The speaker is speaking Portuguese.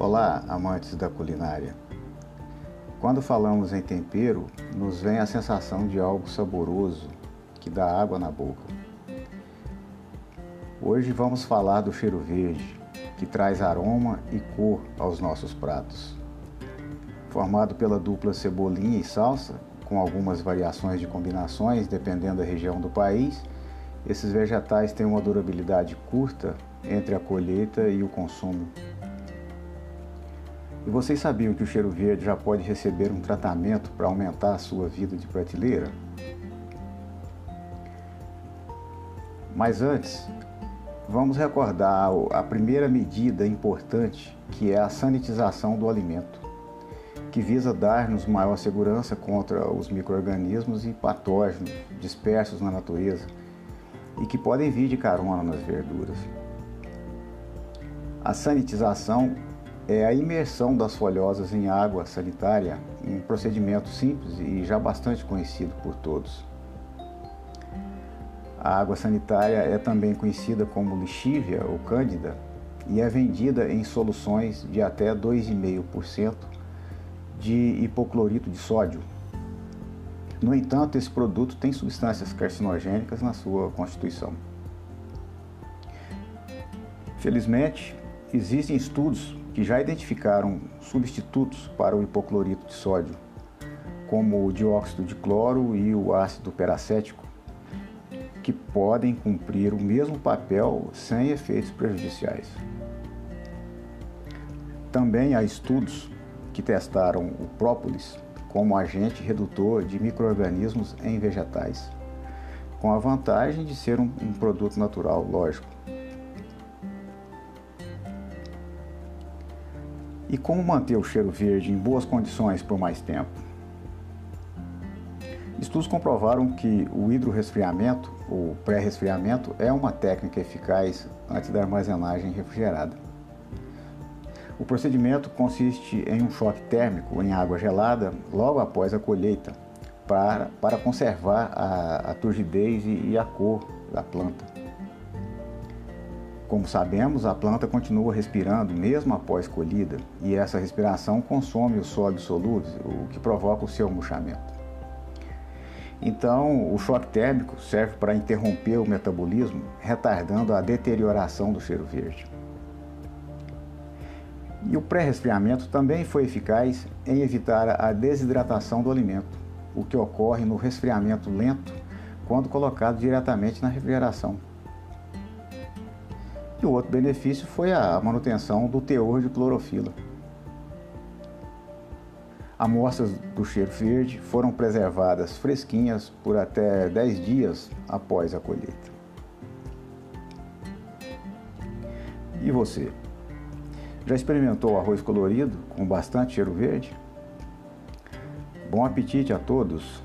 Olá, amantes da culinária. Quando falamos em tempero, nos vem a sensação de algo saboroso que dá água na boca. Hoje vamos falar do cheiro verde, que traz aroma e cor aos nossos pratos. Formado pela dupla cebolinha e salsa, com algumas variações de combinações dependendo da região do país, esses vegetais têm uma durabilidade curta entre a colheita e o consumo. E vocês sabiam que o cheiro verde já pode receber um tratamento para aumentar a sua vida de prateleira? Mas antes, vamos recordar a primeira medida importante, que é a sanitização do alimento, que visa dar-nos maior segurança contra os micro-organismos e patógenos dispersos na natureza e que podem vir de carona nas verduras. A sanitização é a imersão das folhosas em água sanitária, um procedimento simples e já bastante conhecido por todos. A água sanitária é também conhecida como lixívia ou cândida e é vendida em soluções de até 2,5% de hipoclorito de sódio. No entanto, esse produto tem substâncias carcinogênicas na sua constituição. Felizmente, existem estudos que já identificaram substitutos para o hipoclorito de sódio, como o dióxido de cloro e o ácido peracético, que podem cumprir o mesmo papel sem efeitos prejudiciais. Também há estudos que testaram o própolis como agente redutor de microrganismos em vegetais, com a vantagem de ser um, um produto natural, lógico. E como manter o cheiro verde em boas condições por mais tempo? Estudos comprovaram que o hidroresfriamento, ou pré-resfriamento, é uma técnica eficaz antes da armazenagem refrigerada. O procedimento consiste em um choque térmico em água gelada logo após a colheita, para, para conservar a, a turgidez e, e a cor da planta. Como sabemos, a planta continua respirando mesmo após colhida e essa respiração consome os sólidos solúveis, o que provoca o seu murchamento. Então, o choque térmico serve para interromper o metabolismo, retardando a deterioração do cheiro verde. E o pré-resfriamento também foi eficaz em evitar a desidratação do alimento, o que ocorre no resfriamento lento quando colocado diretamente na refrigeração. E o outro benefício foi a manutenção do teor de clorofila. Amostras do cheiro verde foram preservadas fresquinhas por até 10 dias após a colheita. E você? Já experimentou arroz colorido com bastante cheiro verde? Bom apetite a todos!